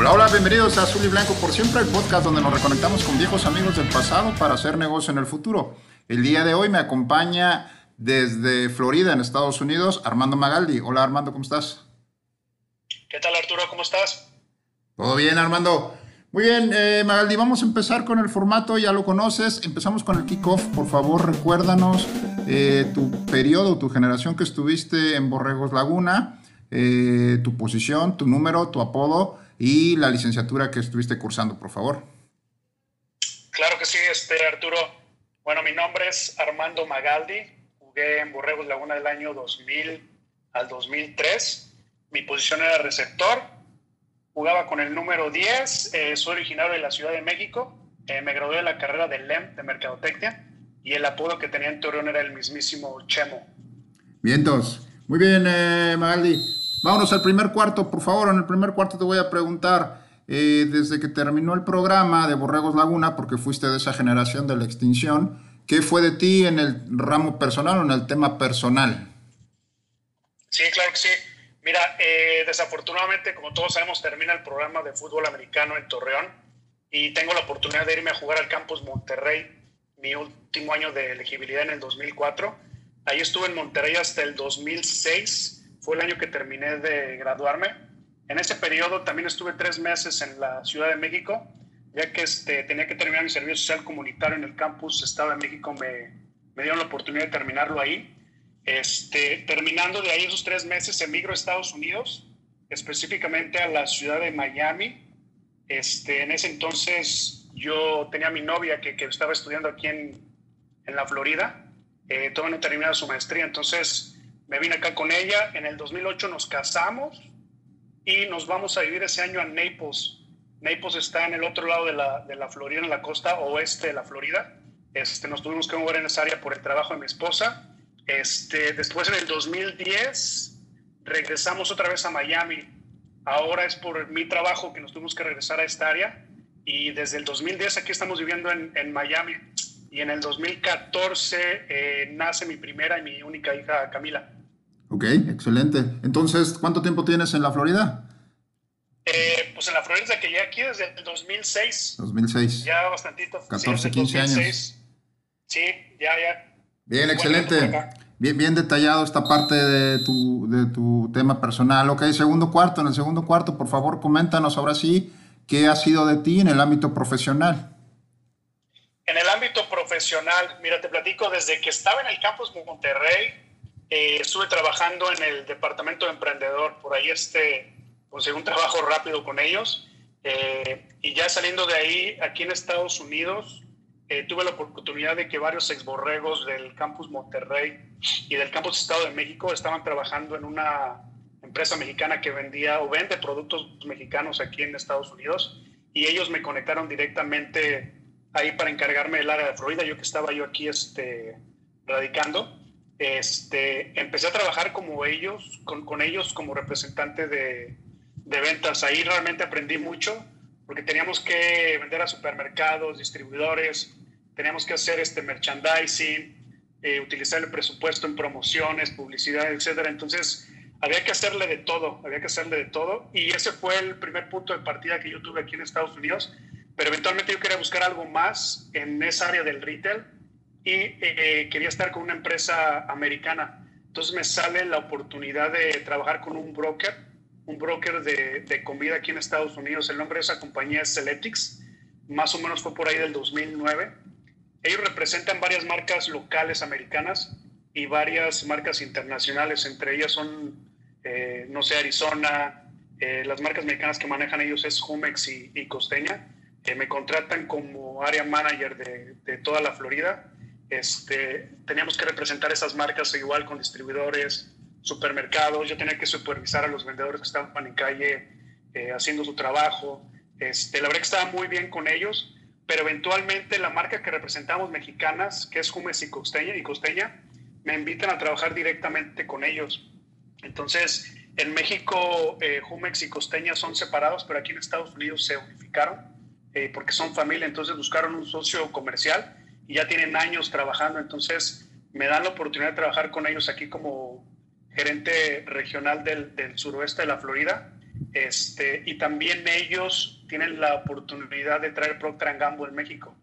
Hola, hola, bienvenidos a Azul y Blanco por siempre, el podcast donde nos reconectamos con viejos amigos del pasado para hacer negocio en el futuro. El día de hoy me acompaña desde Florida, en Estados Unidos, Armando Magaldi. Hola Armando, ¿cómo estás? ¿Qué tal Arturo? ¿Cómo estás? Todo bien, Armando. Muy bien, eh, Magaldi, vamos a empezar con el formato, ya lo conoces. Empezamos con el kickoff. Por favor, recuérdanos eh, tu periodo, tu generación que estuviste en Borregos Laguna, eh, tu posición, tu número, tu apodo y la licenciatura que estuviste cursando, por favor. Claro que sí, este, Arturo. Bueno, mi nombre es Armando Magaldi. Jugué en Borregos Laguna del año 2000 al 2003. Mi posición era receptor. Jugaba con el número 10. Eh, soy originario de la Ciudad de México. Eh, me gradué de la carrera de LEM de Mercadotecnia y el apodo que tenía en Torreón era el mismísimo Chemo. Vientos. Muy bien, eh, Magaldi. Vámonos al primer cuarto, por favor. En el primer cuarto te voy a preguntar, eh, desde que terminó el programa de Borregos Laguna, porque fuiste de esa generación de la extinción, ¿qué fue de ti en el ramo personal o en el tema personal? Sí, claro que sí. Mira, eh, desafortunadamente, como todos sabemos, termina el programa de fútbol americano en Torreón y tengo la oportunidad de irme a jugar al campus Monterrey, mi último año de elegibilidad en el 2004. Ahí estuve en Monterrey hasta el 2006 fue el año que terminé de graduarme. En ese periodo también estuve tres meses en la Ciudad de México, ya que este, tenía que terminar mi servicio social comunitario en el campus Estado de México, me, me dieron la oportunidad de terminarlo ahí. Este, terminando de ahí esos tres meses, emigro a Estados Unidos, específicamente a la ciudad de Miami. Este, en ese entonces yo tenía a mi novia que, que estaba estudiando aquí en, en la Florida, eh, todavía no terminaba su maestría, entonces me vine acá con ella, en el 2008 nos casamos y nos vamos a vivir ese año a Naples. Naples está en el otro lado de la, de la Florida, en la costa oeste de la Florida. Este, nos tuvimos que mover en esa área por el trabajo de mi esposa. Este, después en el 2010 regresamos otra vez a Miami. Ahora es por mi trabajo que nos tuvimos que regresar a esta área. Y desde el 2010 aquí estamos viviendo en, en Miami. Y en el 2014 eh, nace mi primera y mi única hija Camila. Ok, excelente. Entonces, ¿cuánto tiempo tienes en la Florida? Eh, pues en la Florida que ya aquí desde el 2006. 2006. Ya bastantito. 14, sí, 15 años. Sí, ya, ya. Bien, excelente. Bien, bien detallado esta parte de tu, de tu tema personal. Ok, segundo cuarto. En el segundo cuarto, por favor, coméntanos ahora sí qué ha sido de ti en el ámbito profesional. En el ámbito profesional, mira, te platico, desde que estaba en el campus Monterrey, eh, estuve trabajando en el departamento de emprendedor, por ahí este, conseguí un trabajo rápido con ellos. Eh, y ya saliendo de ahí, aquí en Estados Unidos, eh, tuve la oportunidad de que varios exborregos del campus Monterrey y del campus Estado de México estaban trabajando en una empresa mexicana que vendía o vende productos mexicanos aquí en Estados Unidos. Y ellos me conectaron directamente ahí para encargarme del área de Florida, yo que estaba yo aquí este, radicando este, empecé a trabajar como ellos, con, con ellos como representante de, de, ventas. Ahí realmente aprendí mucho porque teníamos que vender a supermercados, distribuidores, teníamos que hacer este merchandising, eh, utilizar el presupuesto en promociones, publicidad, etcétera. Entonces, había que hacerle de todo, había que hacerle de todo. Y ese fue el primer punto de partida que yo tuve aquí en Estados Unidos. Pero eventualmente yo quería buscar algo más en esa área del retail y eh, quería estar con una empresa americana. Entonces me sale la oportunidad de trabajar con un broker, un broker de, de comida aquí en Estados Unidos. El nombre de esa compañía es Celetics. Más o menos fue por ahí del 2009. Ellos representan varias marcas locales americanas y varias marcas internacionales. Entre ellas son, eh, no sé, Arizona. Eh, las marcas mexicanas que manejan ellos es Jumex y, y Costeña. me contratan como área manager de, de toda la Florida este, teníamos que representar esas marcas igual con distribuidores, supermercados. Yo tenía que supervisar a los vendedores que estaban en calle eh, haciendo su trabajo. Este, la verdad que estaba muy bien con ellos, pero eventualmente la marca que representamos mexicanas, que es Jumex y Costeña, y Costeña, me invitan a trabajar directamente con ellos. Entonces, en México, eh, Jumex y Costeña son separados, pero aquí en Estados Unidos se unificaron eh, porque son familia, entonces buscaron un socio comercial y ya tienen años trabajando, entonces me dan la oportunidad de trabajar con ellos aquí como gerente regional del, del suroeste de la Florida. Este, y también ellos tienen la oportunidad de traer Procter Gamble en México.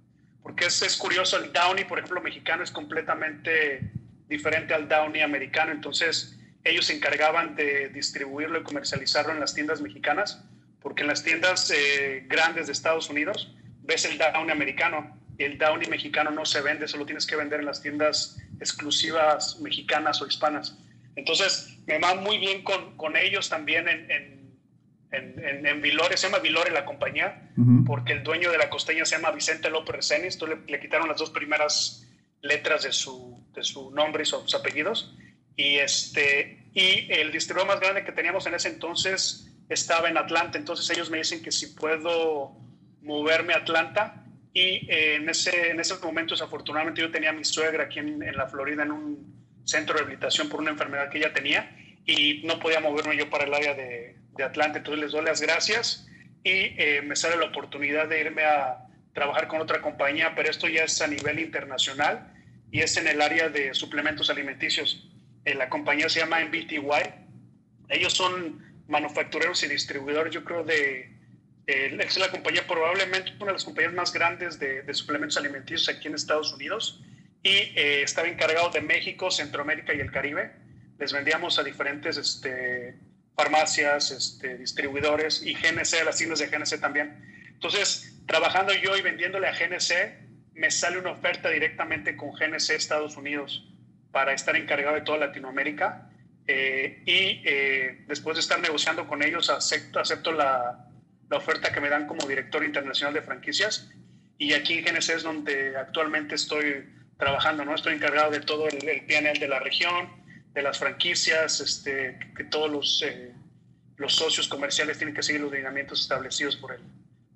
Porque es, es curioso, el Downy, por ejemplo, mexicano es completamente diferente al Downy americano. Entonces, ellos se encargaban de distribuirlo y comercializarlo en las tiendas mexicanas, porque en las tiendas eh, grandes de Estados Unidos ves el Downy americano el Downy mexicano no se vende, solo tienes que vender en las tiendas exclusivas mexicanas o hispanas. Entonces, me va muy bien con, con ellos también en, en, en, en, Vilore, se llama Vilore la compañía, porque el dueño de la costeña se llama Vicente López Reséniz, le, le quitaron las dos primeras letras de su, de su nombre y sus apellidos. Y, este, y el distribuidor más grande que teníamos en ese entonces estaba en Atlanta, entonces ellos me dicen que si puedo moverme a Atlanta. Y eh, en, ese, en ese momento, desafortunadamente, yo tenía a mi suegra aquí en, en la Florida en un centro de rehabilitación por una enfermedad que ella tenía y no podía moverme yo para el área de, de Atlanta. Entonces les doy las gracias y eh, me sale la oportunidad de irme a trabajar con otra compañía, pero esto ya es a nivel internacional y es en el área de suplementos alimenticios. Eh, la compañía se llama MBTY. Ellos son manufactureros y distribuidores, yo creo, de... Eh, es la compañía probablemente una de las compañías más grandes de, de suplementos alimenticios aquí en Estados Unidos y eh, estaba encargado de México, Centroamérica y el Caribe. Les vendíamos a diferentes este, farmacias, este, distribuidores y GNC, las tiendas de GNC también. Entonces, trabajando yo y vendiéndole a GNC, me sale una oferta directamente con GNC Estados Unidos para estar encargado de toda Latinoamérica. Eh, y eh, después de estar negociando con ellos, acepto, acepto la, la, oferta que me dan como director internacional de franquicias. Y aquí en GNC es donde actualmente estoy trabajando, ¿no? Estoy encargado de todo el, el PNL de la región, de las franquicias, este, que todos los, eh, los socios comerciales tienen que seguir los lineamientos establecidos por el,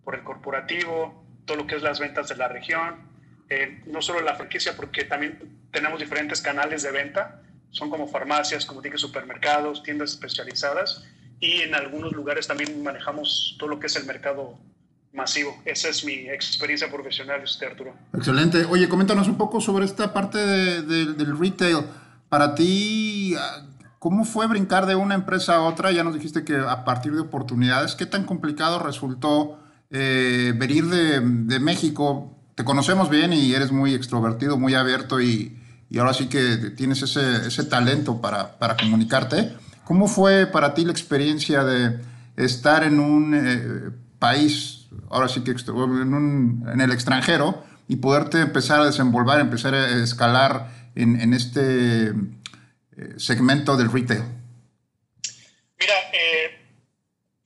por el corporativo, todo lo que es las ventas de la región, eh, no solo la franquicia, porque también tenemos diferentes canales de venta, son como farmacias, como dije, supermercados, tiendas especializadas, y en algunos lugares también manejamos todo lo que es el mercado masivo. Esa es mi experiencia profesional, este Arturo. Excelente. Oye, coméntanos un poco sobre esta parte de, de, del retail. Para ti, ¿cómo fue brincar de una empresa a otra? Ya nos dijiste que a partir de oportunidades, ¿qué tan complicado resultó eh, venir de, de México te conocemos bien y eres muy extrovertido, muy abierto y, y ahora sí que tienes ese, ese talento para, para, comunicarte. ¿Cómo fue para ti la experiencia de estar en un eh, país, ahora sí que en, el extranjero, y poderte empezar a desenvolver, empezar a escalar en, en este eh, segmento del retail? Mira, eh,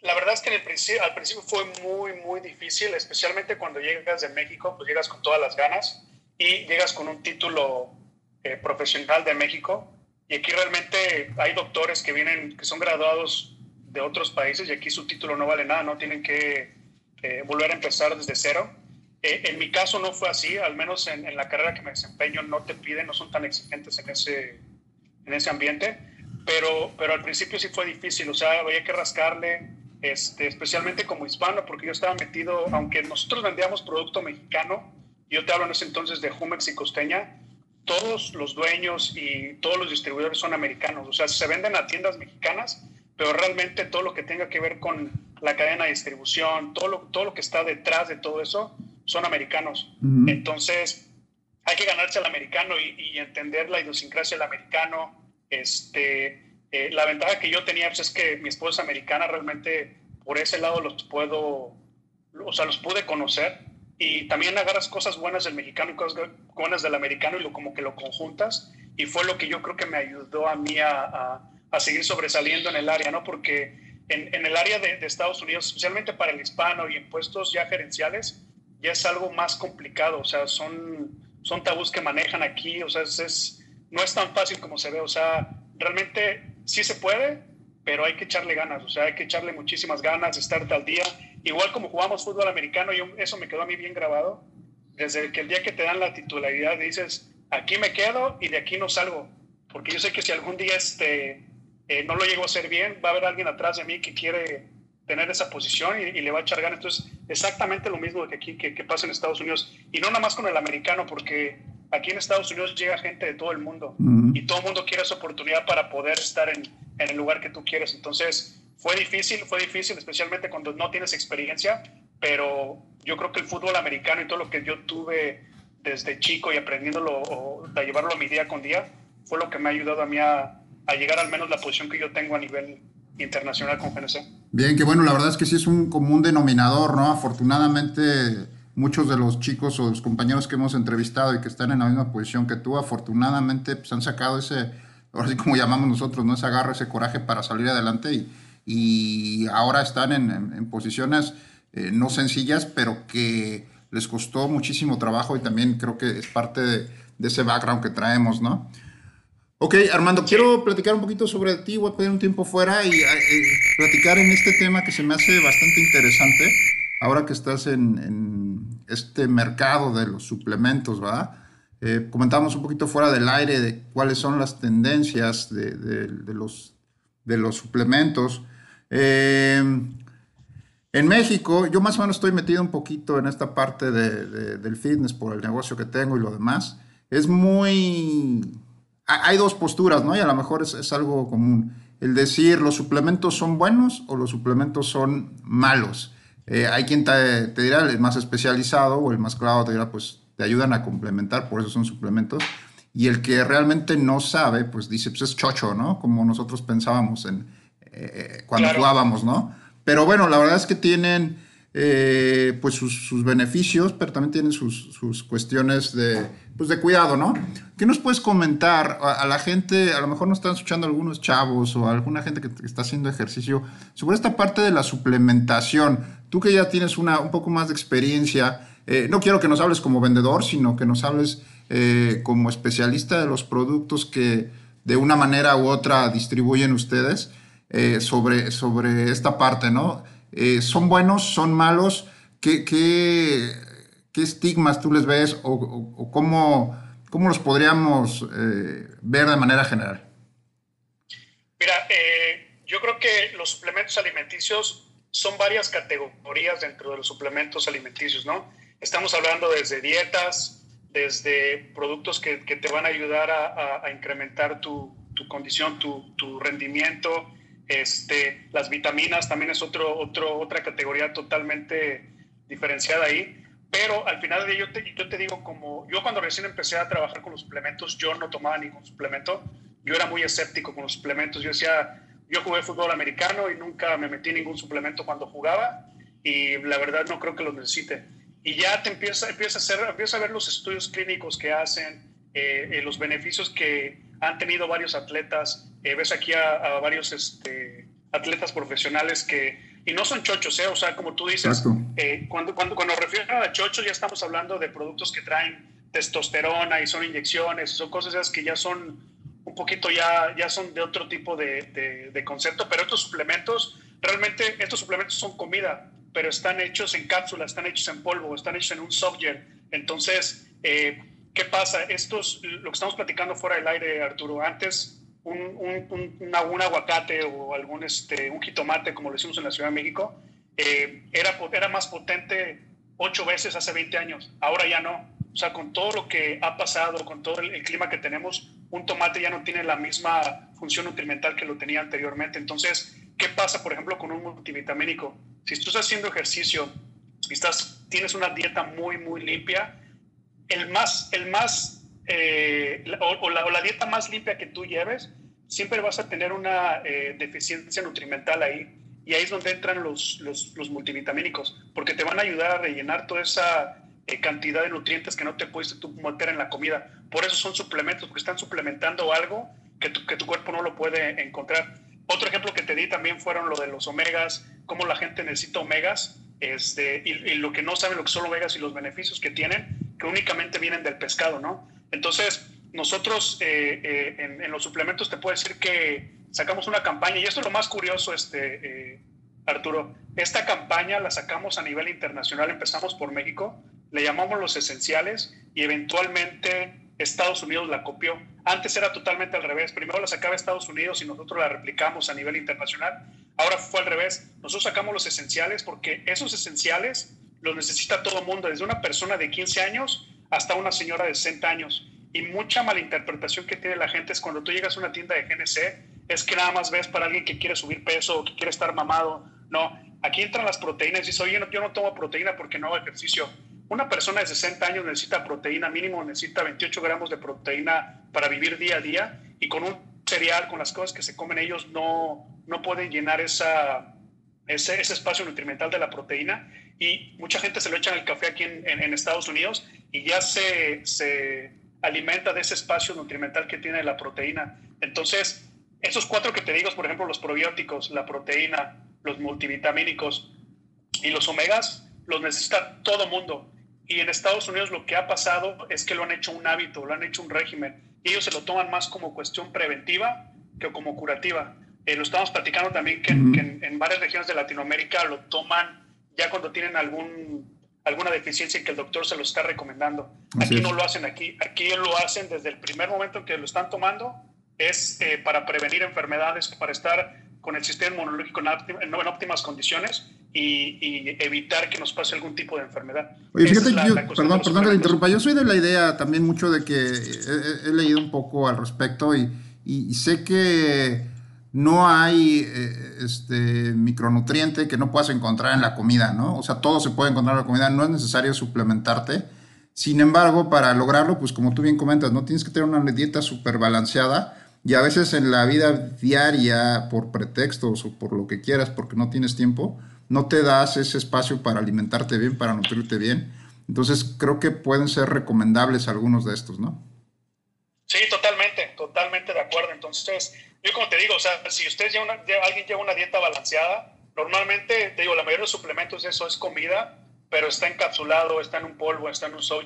la verdad es que en el principio, al principio fue muy, muy difícil, especialmente cuando llegas de México, pues llegas con todas las ganas y llegas con un título eh, profesional de México. Y aquí realmente hay doctores que vienen, que son graduados de otros países y aquí su título no vale nada, no tienen que eh, volver a empezar desde cero. Eh, en mi caso no fue así, al menos en, en, la carrera que me desempeño no te piden, no son tan exigentes en ese, en ese ambiente, pero, pero al principio sí fue difícil, o sea, había que rascarle, este, especialmente como hispano, porque yo estaba metido, aunque nosotros vendíamos producto mexicano, yo te hablo en ese entonces de Jumex y Costeña, todos los dueños y todos los distribuidores son americanos, o sea, se venden a tiendas mexicanas, pero realmente todo lo que tenga que ver con la cadena de distribución, todo lo, todo lo que está detrás de todo eso, son americanos. Uh -huh. Entonces, hay que ganarse al americano y, y, entender la idiosincrasia del americano, este, eh, la ventaja que yo tenía pues, es que mi esposa es americana, realmente por ese lado los puedo, o sea, los pude conocer y también agarras cosas buenas del mexicano y cosas buenas del americano y lo, como que lo conjuntas y fue lo que yo creo que me ayudó a mí a, a, a seguir sobresaliendo en el área, ¿no? Porque en, en el área de, de, Estados Unidos, especialmente para el hispano y en puestos ya gerenciales, ya es algo más complicado, o sea, son, son tabús que manejan aquí, o sea, es, es, no es tan fácil como se ve, o sea, realmente sí se puede, pero hay que echarle ganas, o sea, hay que echarle muchísimas ganas, estar al día. Igual como jugamos fútbol americano, y eso me quedó a mí bien grabado, desde que el día que te dan la titularidad dices, aquí me quedo y de aquí no salgo, porque yo sé que si algún día este, eh, no lo llego a hacer bien, va a haber alguien atrás de mí que quiere tener esa posición y, le va a echar ganas. Entonces, exactamente lo mismo que aquí que, que pasa en Estados Unidos, y no nada más con el americano, porque aquí en Estados Unidos llega gente de todo el mundo. Y todo el mundo quiere esa oportunidad para poder estar en, en, el lugar que tú quieres. Entonces, fue difícil, fue difícil, especialmente cuando no tienes experiencia, pero yo creo que el fútbol americano y todo lo que yo tuve desde chico y aprendiéndolo o a llevarlo a mi día con día, fue lo que me ha ayudado a mí a, a llegar al menos la posición que yo tengo a nivel internacional con GNC. Bien, que bueno, la verdad es que sí es un común denominador, ¿no? Afortunadamente muchos de los chicos o los compañeros que hemos entrevistado y que están en la misma posición que tú, afortunadamente pues, han sacado ese, ahora sí como llamamos nosotros, ¿no? ese agarre, ese coraje para salir adelante y, y ahora están en, en, posiciones eh, no sencillas, pero que les costó muchísimo trabajo y también creo que es parte de, de ese background que traemos, ¿no? Ok, Armando, quiero platicar un poquito sobre ti, voy a pedir un tiempo fuera y eh, platicar en este tema que se me hace bastante interesante ahora que estás en, este mercado de los suplementos, ¿verdad? Eh, comentábamos un poquito fuera del aire de cuáles son las tendencias de, los, de los suplementos. Eh, en México, yo más o menos estoy metido un poquito en esta parte del fitness por el negocio que tengo y lo demás. Es muy... Hay dos posturas, ¿no? Y a lo mejor es, es algo común. El decir los suplementos son buenos o los suplementos son malos. Eh, hay quien te, dirá, el más especializado o el más claro te dirá, pues te ayudan a complementar, por eso son suplementos. Y el que realmente no sabe, pues dice, pues es chocho, ¿no? Como nosotros pensábamos en, eh, cuando jugábamos, ¿no? Pero bueno, la verdad es que tienen eh, pues sus, beneficios, pero también tienen sus, sus, cuestiones de, pues de cuidado, ¿no? ¿Qué nos puedes comentar a, la gente, a lo mejor nos están escuchando algunos chavos o alguna gente que, está haciendo ejercicio, sobre esta parte de la suplementación? Tú que ya tienes una, un poco más de experiencia, eh, no quiero que nos hables como vendedor, sino que nos hables eh, como especialista de los productos que de una manera u otra distribuyen ustedes sobre, sobre esta parte, ¿no? Eh, ¿Son buenos? ¿Son malos? ¿Qué, qué, qué estigmas tú les ves o, cómo, cómo, los podríamos eh, ver de manera general? Mira, eh, yo creo que los suplementos alimenticios son varias categorías dentro de los suplementos alimenticios, ¿no? Estamos hablando desde dietas, desde productos que, que te van a ayudar a, a incrementar tu, tu condición, tu, tu rendimiento, este, las vitaminas también es otro, otra categoría totalmente diferenciada ahí. Pero al final de yo te, yo digo, como yo cuando recién empecé a trabajar con los suplementos, yo no tomaba ningún suplemento. Yo era muy escéptico con los suplementos. Yo decía, yo jugué fútbol americano y nunca me metí ningún suplemento cuando jugaba y la verdad no creo que lo necesite. Y ya te empieza, empieza, a, hacer, empieza a ver los estudios clínicos que hacen, eh, eh, los beneficios que han tenido varios atletas. Eh, ves aquí a, varios este, atletas profesionales que, y no son chochos, ¿eh? o sea, como tú dices, cuando, cuando, cuando refieren a chochos ya estamos hablando de productos que traen testosterona y son inyecciones, son cosas esas que ya son un poquito ya, ya son de otro tipo de, de, concepto, pero estos suplementos, realmente estos suplementos son comida, pero están hechos en cápsulas, están hechos en polvo, están hechos en un softgel. Entonces, eh, ¿Qué pasa? Estos, lo que estamos platicando fuera del aire, Arturo, antes un, un, un, aguacate o algún este, un jitomate, como lo hicimos en la Ciudad de México, eh, era, era más potente ocho veces hace 20 años. Ahora ya no. O sea, con todo lo que ha pasado, con todo el, clima que tenemos, un tomate ya no tiene la misma función nutrimental que lo tenía anteriormente. Entonces, ¿qué pasa, por ejemplo, con un multivitamínico? Si tú estás haciendo ejercicio estás, tienes una dieta muy, muy limpia, el más, el más eh, o, la, dieta más limpia que tú lleves, siempre vas a tener una eh, deficiencia nutrimental ahí. Y ahí es donde entran los, los, multivitamínicos, porque te van a ayudar a rellenar toda esa eh, cantidad de nutrientes que no te puedes tú meter en la comida. Por eso son suplementos, porque están suplementando algo que tu, que tu cuerpo no lo puede encontrar. Otro ejemplo que te di también fueron lo de los omegas, cómo la gente necesita omegas, este, y, y, lo que no saben lo que son omegas y los beneficios que tienen, que únicamente vienen del pescado, ¿no? Entonces, nosotros eh, eh, en, los suplementos te puedo decir que sacamos una campaña, y esto es lo más curioso, este, eh, Arturo, esta campaña la sacamos a nivel internacional, empezamos por México, le llamamos los esenciales y eventualmente Estados Unidos la copió. Antes era totalmente al revés, primero la sacaba Estados Unidos y nosotros la replicamos a nivel internacional. Ahora fue al revés, nosotros sacamos los esenciales porque esos esenciales los necesita todo mundo, desde una persona de 15 años hasta una señora de 60 años. Y mucha malinterpretación que tiene la gente es cuando tú llegas a una tienda de GNC, es que nada más ves para alguien que quiere subir peso o que quiere estar mamado. No, aquí entran las proteínas y dices, oye, yo no tomo proteína porque no hago ejercicio. Una persona de 60 años necesita proteína, mínimo necesita 28 gramos de proteína para vivir día a día y con un cereal, con las cosas que se comen ellos, no, no pueden llenar esa, ese, ese espacio nutrimental de la proteína y mucha gente se lo echa en el café aquí en, en, Estados Unidos y ya se, se, alimenta de ese espacio nutrimental que tiene la proteína. Entonces, esos cuatro que te digo, por ejemplo, los probióticos, la proteína, los multivitamínicos y los omegas, los necesita todo mundo. Y en Estados Unidos lo que ha pasado es que lo han hecho un hábito, lo han hecho un régimen. Y ellos se lo toman más como cuestión preventiva que como curativa. Eh, lo estamos platicando también que, en, varias regiones de Latinoamérica lo toman ya cuando tienen algún, alguna deficiencia y que el doctor se lo está recomendando. aquí no lo hacen aquí. Aquí lo hacen desde el primer momento en que lo están tomando. Es eh, para prevenir enfermedades, para estar con el sistema inmunológico en, óptimas condiciones y, evitar que nos pase algún tipo de enfermedad. Oye, fíjate, yo, perdón, perdón que te interrumpa, yo soy de la idea también mucho de que he, leído un poco al respecto y, y sé que no hay eh, este micronutriente que no puedas encontrar en la comida, ¿no? O sea, todo se puede encontrar en la comida, no es necesario suplementarte. Sin embargo, para lograrlo, pues como tú bien comentas, no tienes que tener una dieta súper balanceada y a veces en la vida diaria, por pretextos o por lo que quieras, porque no tienes tiempo, no te das ese espacio para alimentarte bien, para nutrirte bien. Entonces creo que pueden ser recomendables algunos de estos, ¿no? Sí, totalmente, totalmente de acuerdo. Entonces, yo como te digo, o sea, si usted lleva una, alguien lleva una dieta balanceada, normalmente, te digo, la mayoría de los suplementos eso es comida, pero está encapsulado, está en un polvo, está en un soft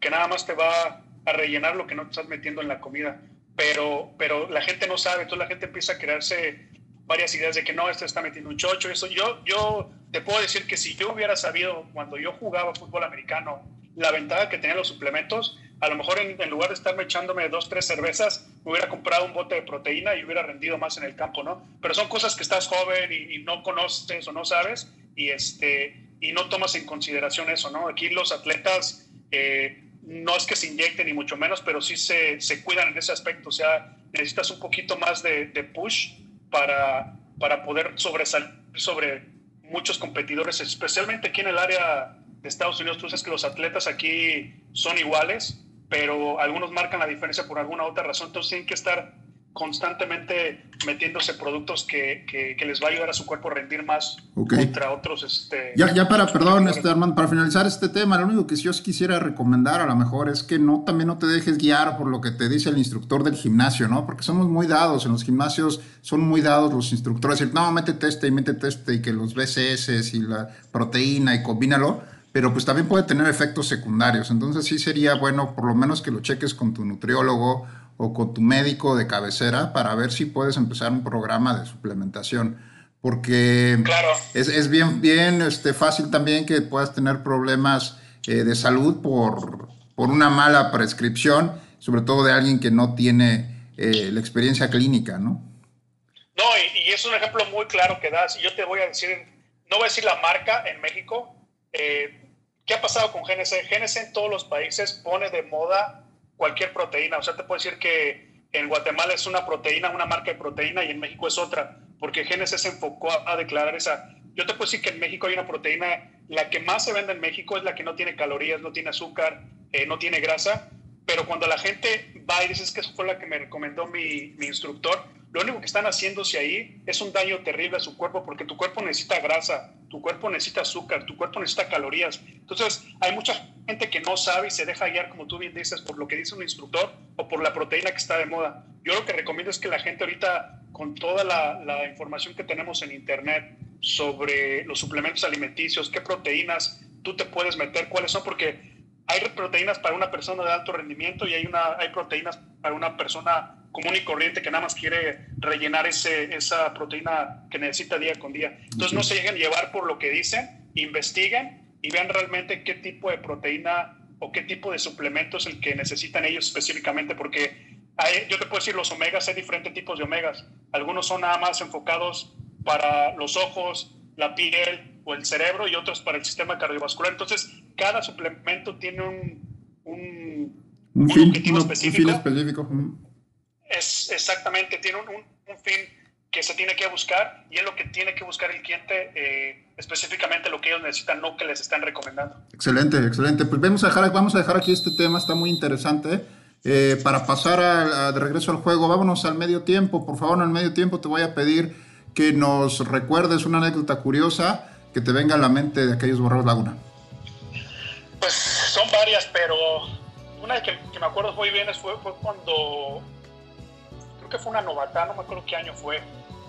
que nada más te va a rellenar lo que no te estás metiendo en la comida pero, pero la gente no sabe, entonces la gente empieza a crearse varias ideas de que no, este está metiendo un chocho, eso. Yo, yo te puedo decir que si yo hubiera sabido cuando yo jugaba fútbol americano la ventaja que tenían los suplementos, a lo mejor en, lugar de estarme echándome dos, tres cervezas, hubiera comprado un bote de proteína y hubiera rendido más en el campo, ¿no? Pero son cosas que estás joven y, no conoces o no sabes y, este, y no tomas en consideración eso, ¿no? Aquí los atletas... Eh, no es que se inyecten ni mucho menos, pero sí se, se cuidan en ese aspecto. O sea, necesitas un poquito más de, de push para, para poder sobresalir sobre muchos competidores, especialmente aquí en el área de Estados Unidos. Tú sabes que los atletas aquí son iguales, pero algunos marcan la diferencia por alguna otra razón. Entonces tienen que estar constantemente metiéndose productos que, que, les va a ayudar a su cuerpo a rendir más contra otros. Este, ya, ya para, perdón, este, Armando, para finalizar este tema, lo único que yo quisiera recomendar a lo mejor es que no también no te dejes guiar por lo que te dice el instructor del gimnasio, ¿no? Porque somos muy dados, en los gimnasios son muy dados los instructores, decir, no, métete este y métete este y que los BCS y la proteína y combínalo pero pues también puede tener efectos secundarios. Entonces sí sería bueno por lo menos que lo cheques con tu nutriólogo o con tu médico de cabecera para ver si puedes empezar un programa de suplementación. Porque es, es, bien, bien este, fácil también que puedas tener problemas eh, de salud por, por una mala prescripción, sobre todo de alguien que no tiene eh, la experiencia clínica, ¿no? No, y, es un ejemplo muy claro que das. Y yo te voy a decir, no voy a decir la marca en México. Eh, ¿Qué ha pasado con GNC? GNC en todos los países pone de moda cualquier proteína. O sea, te puedo decir que en Guatemala es una proteína, una marca de proteína, y en México es otra, porque Génesis se enfocó a, declarar esa. Yo te puedo decir que en México hay una proteína, la que más se vende en México es la que no tiene calorías, no tiene azúcar, eh, no tiene grasa, pero cuando la gente va y dices que eso fue la que me recomendó mi, mi instructor, lo único que están haciéndose ahí es un daño terrible a su cuerpo porque tu cuerpo necesita grasa, tu cuerpo necesita azúcar, tu cuerpo necesita calorías. Entonces, hay mucha gente que no sabe y se deja guiar, como tú bien dices, por lo que dice un instructor o por la proteína que está de moda. Yo lo que recomiendo es que la gente ahorita, con toda la, información que tenemos en Internet sobre los suplementos alimenticios, qué proteínas tú te puedes meter, cuáles son, porque hay proteínas para una persona de alto rendimiento y hay, una, hay proteínas para una persona común y corriente que nada más quiere rellenar ese, esa proteína que necesita día con día. Entonces no se dejen llevar por lo que dicen, investiguen y vean realmente qué tipo de proteína o qué tipo de suplemento es el que necesitan ellos específicamente, porque yo te puedo decir, los omegas, hay diferentes tipos de omegas. Algunos son nada más enfocados para los ojos, la piel o el cerebro y otros para el sistema cardiovascular. Entonces, cada suplemento tiene un, un, fin, objetivo específico. Es, exactamente, tiene un, fin que se tiene que buscar y es lo que tiene que buscar el cliente, eh, específicamente lo que ellos necesitan, no que les están recomendando. Excelente, excelente. Pues vamos a dejar, vamos a dejar aquí este tema, está muy interesante. Eh, para pasar de regreso al juego, vámonos al medio tiempo. Por favor, en el medio tiempo te voy a pedir que nos recuerdes una anécdota curiosa que te venga a la mente de aquellos borrados Laguna. Pues son varias, pero una que, que me acuerdo muy bien fue, fue cuando, creo que fue una novata, no me acuerdo qué año fue.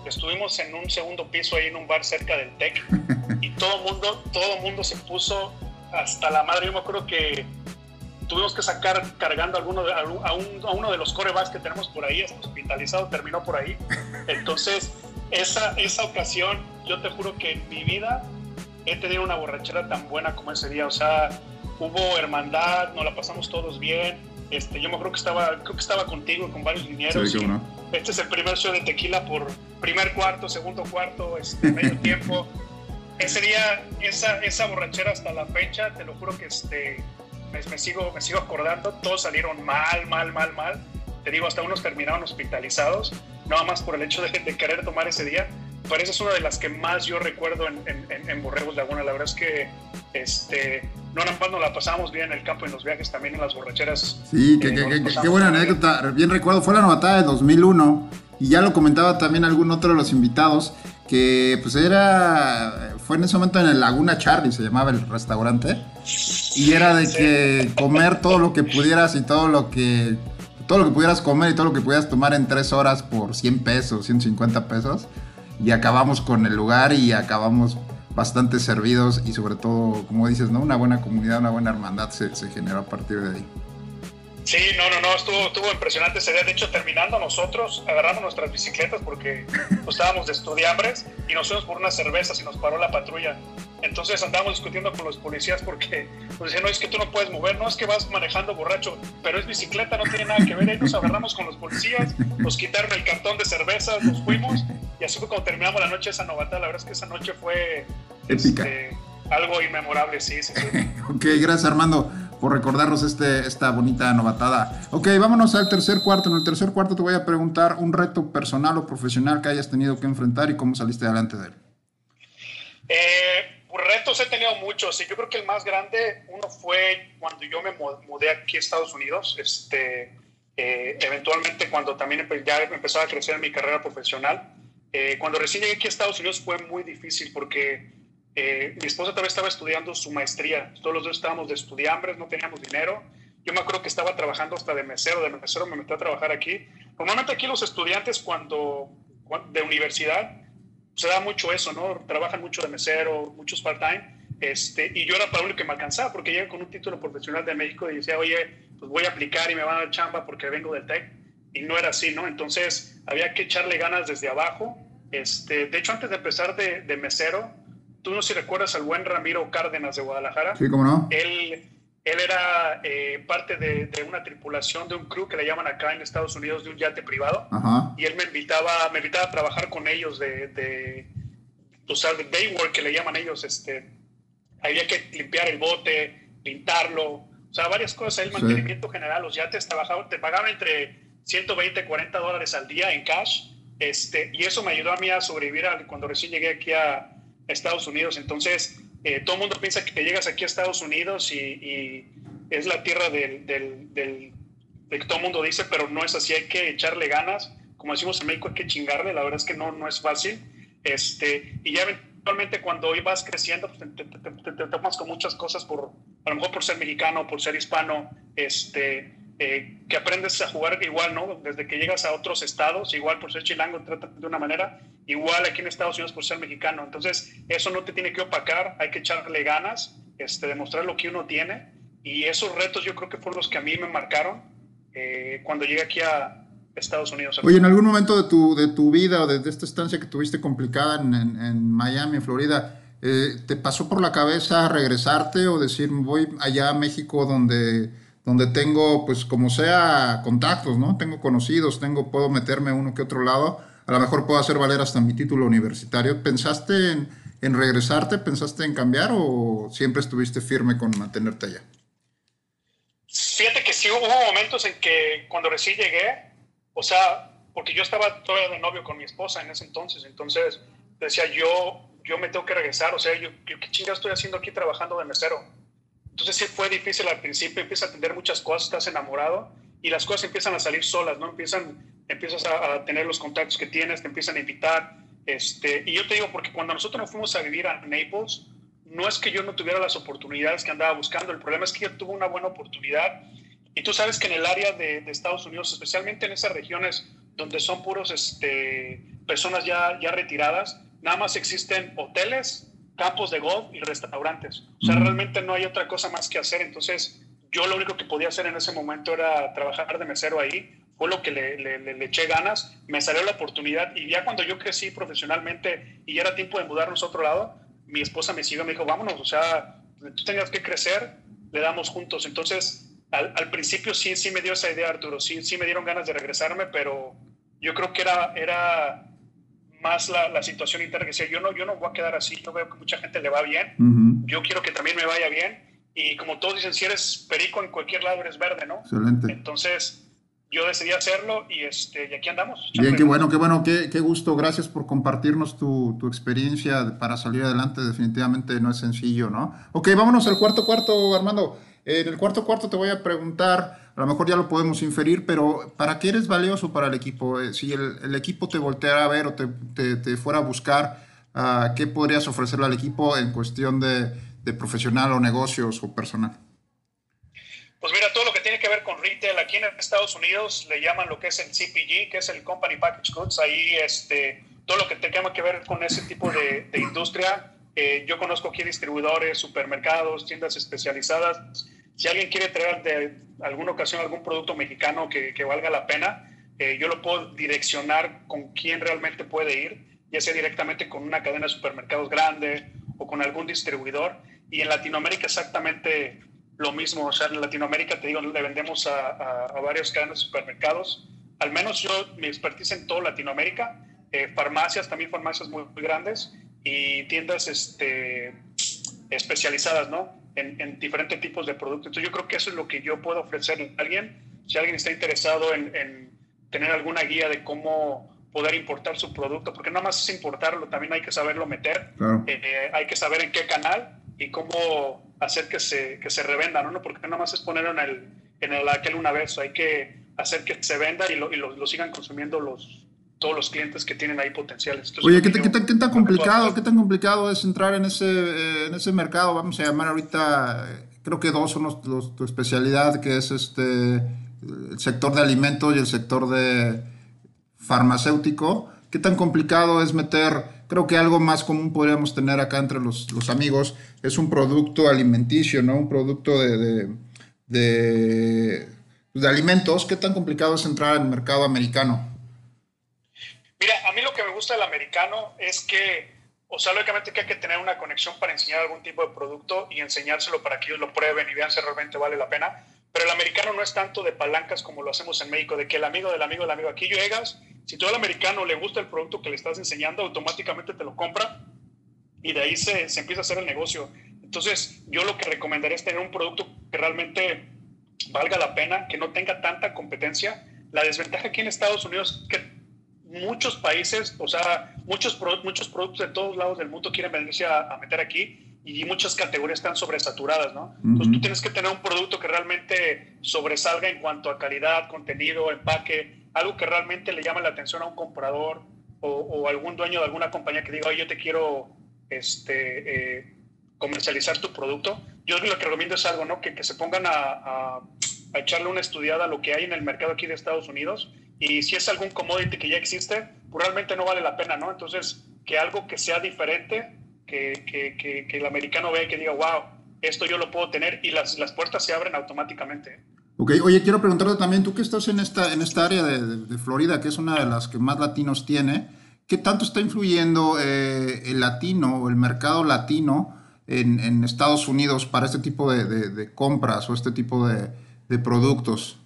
Estuvimos en un segundo piso ahí en un bar cerca del TEC y todo mundo, todo mundo se puso hasta la madre. Yo me acuerdo que tuvimos que sacar cargando a, alguno de, a, un, a uno de los corebacks que tenemos por ahí, hospitalizado, terminó por ahí. Entonces, esa, esa ocasión, yo te juro que en mi vida he tenido una borrachera tan buena como ese día. O sea, hubo hermandad, nos la pasamos todos bien. Este, yo me acuerdo que estaba, creo que estaba contigo con varios linieros. Este es el primer show de tequila por primer cuarto, segundo cuarto, este, medio tiempo. Ese día, esa, esa borrachera hasta la fecha, te lo juro que este, me, me, sigo, me sigo acordando, todos salieron mal, mal, mal, mal. Te digo, hasta unos terminaron hospitalizados nada más por el hecho de, querer tomar ese día. Pero esa es una de las que más yo recuerdo en, en, en Borregos Laguna. La verdad es que este, no nada más nos la pasamos bien en el campo, en los viajes, también en las borracheras. Sí, qué, buena anécdota. Bien recuerdo, fue la novatada de 2001 y ya lo comentaba también algún otro de los invitados que pues era, fue en ese momento en el Laguna Charlie, se llamaba el restaurante, y era de que comer todo lo que pudieras y todo lo que todo lo que pudieras comer y todo lo que pudieras tomar en tres horas por 100 pesos, 150 pesos. Y acabamos con el lugar y acabamos bastante servidos y sobre todo, como dices, ¿no? Una buena comunidad, una buena hermandad se, se generó a partir de ahí. Sí, no, no, no, estuvo, estuvo impresionante ese día. De hecho, terminando nosotros, agarramos nuestras bicicletas porque pues, estábamos de estudiambres y nos fuimos por unas cervezas y nos paró la patrulla. Entonces andábamos discutiendo con los policías porque nos decían, no, es que tú no puedes mover, no es que vas manejando borracho, pero es bicicleta, no tiene nada que ver. Ahí nos agarramos con los policías, nos quitaron el cartón de cervezas, nos fuimos y así fue como terminamos la noche esa novata. La verdad es que esa noche fue este, algo inmemorable, sí, sí, sí. ok, gracias Armando por recordarnos este, esta bonita novatada. Ok, vámonos al tercer cuarto. En el tercer cuarto te voy a preguntar un reto personal o profesional que hayas tenido que enfrentar y cómo saliste adelante de él. Eh, retos he tenido muchos yo creo que el más grande, uno fue cuando yo me mudé aquí a Estados Unidos, este, eh, eventualmente cuando también ya empezó a crecer mi carrera profesional. Eh, cuando recién llegué aquí a Estados Unidos fue muy difícil porque eh, mi esposa todavía estaba estudiando su maestría, todos los dos estábamos de estudiambres, no teníamos dinero. Yo me acuerdo que estaba trabajando hasta de mesero, de mesero me metí a trabajar aquí. Normalmente aquí los estudiantes cuando, de universidad se da mucho eso, ¿no? Trabajan mucho de mesero, muchos part-time. Este, y yo era para lo que me alcanzaba, porque llegué con un título profesional de México y decía, oye, pues voy a aplicar y me van a dar chamba porque vengo del TEC. Y no era así, ¿no? Entonces había que echarle ganas desde abajo. Este, de hecho, antes de empezar de, de mesero, tú no sé si recuerdas al buen Ramiro Cárdenas de Guadalajara. Sí, cómo no. Él, él era eh, parte de, de, una tripulación de un crew que le llaman acá en Estados Unidos de un yate privado. Y él me invitaba, me invitaba a trabajar con ellos de, de, de day work que le llaman ellos. Este, había que limpiar el bote, pintarlo, o sea, varias cosas. El mantenimiento general, los yates trabajaban, te pagaban entre 120 y 40 dólares al día en cash. Este, y eso me ayudó a mí a sobrevivir cuando recién llegué aquí a Estados Unidos. Entonces, eh, todo el mundo piensa que llegas aquí a Estados Unidos y, es la tierra del, del, que todo el mundo dice, pero no es así, hay que echarle ganas. Como decimos en México, hay que chingarle, la verdad es que no, no es fácil. Este, y ya eventualmente cuando hoy vas creciendo, pues te, te, tomas con muchas cosas, por, a lo mejor por ser mexicano, por ser hispano, este, eh, que aprendes a jugar igual, ¿no? Desde que llegas a otros estados, igual por ser chilango, tratan de una manera, igual aquí en Estados Unidos por ser mexicano. Entonces, eso no te tiene que opacar, hay que echarle ganas, este, demostrar lo que uno tiene. Y esos retos yo creo que fueron los que a mí me marcaron eh, cuando llegué aquí a, Estados Unidos. Oye, en algún momento de tu, de tu vida o de, esta estancia que tuviste complicada en, en, Miami, Florida, eh, ¿te pasó por la cabeza regresarte o decir, voy allá a México donde, donde tengo, pues como sea, contactos, ¿no? Tengo conocidos, tengo, puedo meterme uno que otro lado, a lo mejor puedo hacer valer hasta mi título universitario. ¿Pensaste en, regresarte? ¿Pensaste en cambiar o siempre estuviste firme con mantenerte allá? Fíjate que sí hubo momentos en que cuando recién llegué, o sea, porque yo estaba todavía de novio con mi esposa en ese entonces, entonces decía yo, yo me tengo que regresar, o sea, yo, ¿qué chingada estoy haciendo aquí trabajando de mesero? Entonces sí fue difícil al principio, empiezas a atender muchas cosas, estás enamorado y las cosas empiezan a salir solas, ¿no? Empiezan, empiezas a, a tener los contactos que tienes, te empiezan a invitar, este, y yo te digo, porque cuando nosotros nos fuimos a vivir a Naples, no es que yo no tuviera las oportunidades que andaba buscando, el problema es que yo tuve una buena oportunidad. Y tú sabes que en el área de, Estados Unidos, especialmente en esas regiones donde son puros este, personas ya, ya retiradas, nada más existen hoteles, campos de golf y restaurantes. O sea, realmente no hay otra cosa más que hacer. Entonces, yo lo único que podía hacer en ese momento era trabajar de mesero ahí. Fue lo que le, le, le, eché ganas, me salió la oportunidad y ya cuando yo crecí profesionalmente y ya era tiempo de mudarnos a otro lado, mi esposa me siguió, me dijo, vámonos, o sea, tú tenías que crecer, le damos juntos. Entonces, al, al, principio sí, sí me dio esa idea, Arturo, sí, sí me dieron ganas de regresarme, pero yo creo que era, era más la, la situación interna que decía, yo no, yo no voy a quedar así, yo veo que mucha gente le va bien, yo quiero que también me vaya bien, y como todos dicen, si eres perico en cualquier lado eres verde, ¿no? Excelente. Entonces, yo decidí hacerlo y, este, y aquí andamos. Bien, qué bueno, qué bueno, qué, qué gusto. Gracias por compartirnos tu, tu, experiencia para salir adelante. Definitivamente no es sencillo, ¿no? Ok, vámonos al cuarto cuarto, Armando. En el cuarto cuarto te voy a preguntar, a lo mejor ya lo podemos inferir, pero ¿para qué eres valioso para el equipo? Eh, si el, el equipo te volteara a ver o te, te, te fuera a buscar, uh, ¿qué podrías ofrecerle al equipo en cuestión de, de profesional o negocios o personal? Pues mira, todo lo que tiene que ver con retail, aquí en Estados Unidos le llaman lo que es el CPG, que es el Company Package Goods, ahí este, todo lo que tenga que ver con ese tipo de, de industria. Eh, yo conozco aquí distribuidores, supermercados, tiendas especializadas. Si alguien quiere traer de alguna ocasión algún producto mexicano que, que valga la pena, eh, yo lo puedo direccionar con quién realmente puede ir, ya sea directamente con una cadena de supermercados grande o con algún distribuidor. Y en Latinoamérica exactamente lo mismo, o sea, en Latinoamérica, te digo, le vendemos a, a, varios cadenas de supermercados. Al menos yo, mi expertise en toda Latinoamérica, eh, farmacias, también farmacias muy, grandes y tiendas este, especializadas, ¿no? En, en, diferentes tipos de productos. Entonces yo creo que eso es lo que yo puedo ofrecer a alguien. Si alguien está interesado en, en tener alguna guía de cómo poder importar su producto, porque no más es importarlo, también hay que saberlo meter, claro. eh, hay que saber en qué canal y cómo hacer que se, que se revenda, ¿no? Porque nada más es ponerlo en el, en el aquel una vez, hay que hacer que se venda y lo, y lo, lo sigan consumiendo los, todos los clientes que tienen ahí potenciales. Entonces, Oye, ¿qué, ¿qué, ¿qué, tan complicado, ¿qué tan complicado es entrar en ese, eh, en ese mercado? Vamos a llamar ahorita, creo que dos son los, los, tu especialidad, que es este, el sector de alimentos y el sector de farmacéutico. ¿Qué tan complicado es meter, creo que algo más común podríamos tener acá entre los, los amigos, es un producto alimenticio, ¿no? Un producto de, de, de, de alimentos. ¿Qué tan complicado es entrar al mercado americano? Mira, a mí lo que me gusta del americano es que, o sea, lógicamente que hay que tener una conexión para enseñar algún tipo de producto y enseñárselo para que ellos lo prueben y vean si realmente vale la pena. Pero el americano no es tanto de palancas como lo hacemos en México, de que el amigo del amigo del amigo, aquí llegas, si todo el americano le gusta el producto que le estás enseñando, automáticamente te lo compra y de ahí se, se empieza a hacer el negocio. Entonces, yo lo que recomendaría es tener un producto que realmente valga la pena, que no tenga tanta competencia. La desventaja aquí en Estados Unidos es que muchos países, o sea, muchos, muchos productos de todos lados del mundo quieren venirse a, a meter aquí y muchas categorías están sobresaturadas, ¿no? Uh -huh. Entonces tú tienes que tener un producto que realmente sobresalga en cuanto a calidad, contenido, empaque, algo que realmente le llame la atención a un comprador o, o algún dueño de alguna compañía que diga, oye, yo te quiero este, eh, comercializar tu producto. Yo lo que recomiendo es algo, ¿no? Que, que se pongan a, a, a echarle una estudiada a lo que hay en el mercado aquí de Estados Unidos y si es algún commodity que ya existe, pues realmente no vale la pena, ¿no? Entonces, que algo que sea diferente, que, que, que, que el americano vea y que diga, wow, esto yo lo puedo tener y las, las puertas se abren automáticamente. Ok, oye, quiero preguntarte también, tú que estás en esta, en esta área de, Florida, que es una de las que más latinos tiene, ¿qué tanto está influyendo eh, el latino o el mercado latino en, Estados Unidos para este tipo de, compras o este tipo de, productos?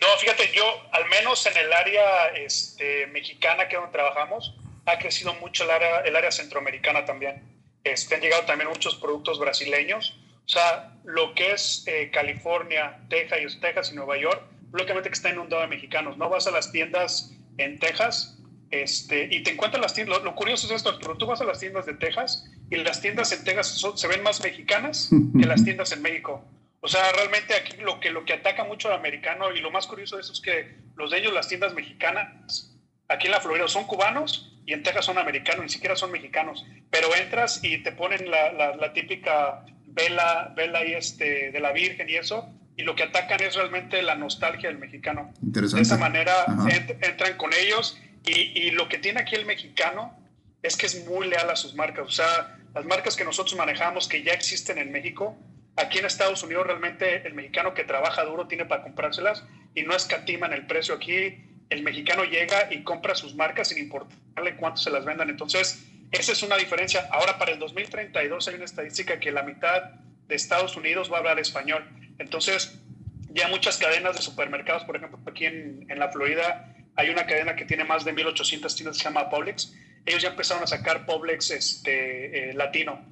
No, fíjate, yo al menos en el área este, mexicana que donde trabajamos, ha crecido mucho el área, el área centroamericana también. Este, han llegado también muchos productos brasileños o sea, lo que es eh, California, Texas, Texas y Nueva York, lógicamente que está inundado de mexicanos. No vas a las tiendas en Texas este, y te encuentras las tiendas. Lo, curioso es esto, pero tú vas a las tiendas de Texas y las tiendas en Texas se ven más mexicanas que las tiendas en México. O sea, realmente aquí lo que, lo que ataca mucho al americano y lo más curioso de eso es que los de ellos, las tiendas mexicanas, aquí en la Florida son cubanos y en Texas son americanos, ni siquiera son mexicanos. Pero entras y te ponen la, la, la típica vela, vela y este, de la Virgen y eso, y lo que atacan es realmente la nostalgia del mexicano. De esa manera entran con ellos y, y, lo que tiene aquí el mexicano es que es muy leal a sus marcas. O sea, las marcas que nosotros manejamos que ya existen en México, aquí en Estados Unidos realmente el mexicano que trabaja duro tiene para comprárselas y no escatima en el precio. Aquí el mexicano llega y compra sus marcas sin importarle cuánto se las vendan. Entonces, esa es una diferencia. Ahora, para el 2032 hay una estadística que la mitad de Estados Unidos va a hablar español. Entonces, ya muchas cadenas de supermercados, por ejemplo, aquí en, en la Florida hay una cadena que tiene más de 1.800 tiendas se llama Publix. Ellos ya empezaron a sacar Publix este, eh, latino.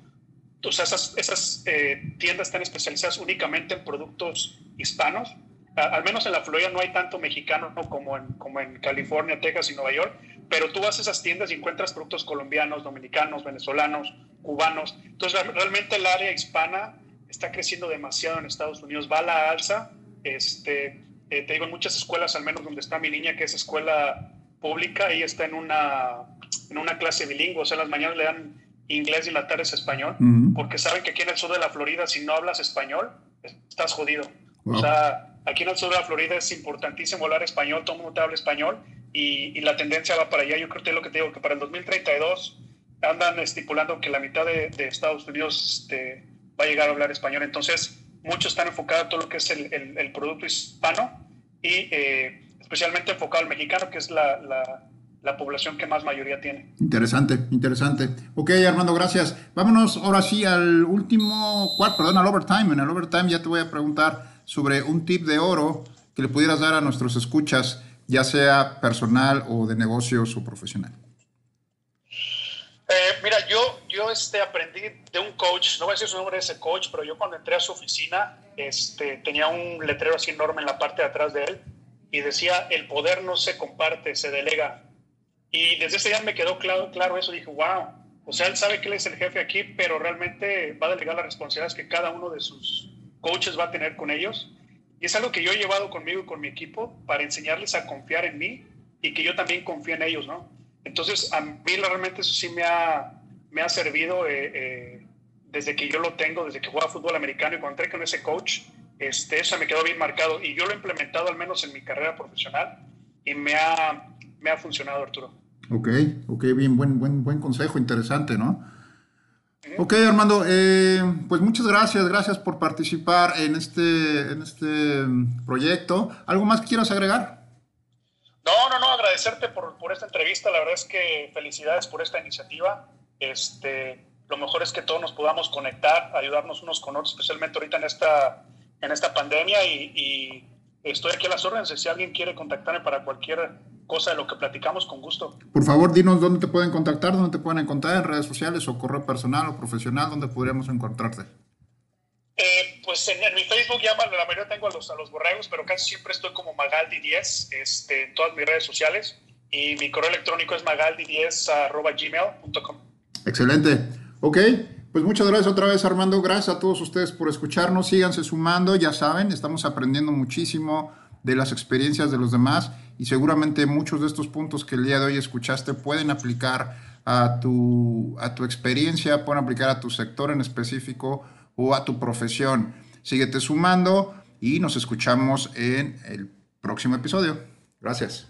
Entonces, esas, esas eh, tiendas están especializadas únicamente en productos hispanos. al menos en la Florida no hay tanto mexicano como, en, como en California, Texas y Nueva York, pero tú vas a esas tiendas y encuentras productos colombianos, dominicanos, venezolanos, cubanos. Entonces, realmente el área hispana está creciendo demasiado en Estados Unidos, va a la alza. Este, eh, te digo, en muchas escuelas, al menos donde está mi niña, que es escuela pública, ella está en una, en una clase bilingüe, o sea, las mañanas le dan inglés y en las tardes español, porque saben que aquí en el sur de la Florida, si no hablas español, estás jodido. O sea, aquí en el sur de la Florida es importantísimo hablar español, todo el mundo te habla español, y, la tendencia va para allá. Yo creo que es lo que te digo, que para el 2032 andan estipulando que la mitad de, Estados Unidos este, va a llegar a hablar español. Entonces, muchos están enfocados en todo lo que es el, el, producto hispano y eh, especialmente enfocado al mexicano, que es la, la, la, población que más mayoría tiene. Interesante, interesante. Ok, Armando, gracias. Vámonos ahora sí al último cuarto, perdón, al overtime. En el overtime ya te voy a preguntar sobre un tip de oro que le pudieras dar a nuestros escuchas ya sea personal o de negocios o profesional? Eh, mira, yo, yo este, aprendí de un coach, no voy a decir su nombre de ese coach, pero yo cuando entré a su oficina este, tenía un letrero así enorme en la parte de atrás de él y decía, el poder no se comparte, se delega. Y desde ese día me quedó claro, claro eso, dije, wow, o sea, él sabe que él es el jefe aquí, pero realmente va a delegar las responsabilidades que cada uno de sus coaches va a tener con ellos y es algo que yo he llevado conmigo y con mi equipo para enseñarles a confiar en mí y que yo también confíe en ellos, ¿no? Entonces, a mí realmente eso sí me ha, me ha servido eh, eh, desde que yo lo tengo, desde que jugaba fútbol americano y cuando entré con ese coach, este, eso me quedó bien marcado y yo lo he implementado al menos en mi carrera profesional y me ha, me ha funcionado, Arturo. Ok, ok, bien, buen, buen, buen consejo, interesante, ¿no? Ok, Armando, eh, pues muchas gracias, gracias por participar en este, en este proyecto. ¿Algo más que quieras agregar? No, no, no, agradecerte por, por, esta entrevista. La verdad es que felicidades por esta iniciativa. Este, lo mejor es que todos nos podamos conectar, ayudarnos unos con otros, especialmente ahorita en esta, en esta pandemia. Y, y estoy aquí a las órdenes. Si alguien quiere contactarme para cualquier cosa de lo que platicamos con gusto. Por favor, dinos dónde te pueden contactar, dónde te pueden encontrar en redes sociales o correo personal o profesional, dónde podríamos encontrarte. Eh, pues en, mi Facebook ya la mayoría tengo a los, a los borregos, pero casi siempre estoy como Magaldi10 este, en todas mis redes sociales y mi correo electrónico es magaldi10 Excelente. Ok, pues muchas gracias otra vez Armando, gracias a todos ustedes por escucharnos, síganse sumando, ya saben, estamos aprendiendo muchísimo de las experiencias de los demás y seguramente muchos de estos puntos que el día de hoy escuchaste pueden aplicar a tu, a tu experiencia, pueden aplicar a tu sector en específico o a tu profesión. Síguete sumando y nos escuchamos en el próximo episodio. Gracias.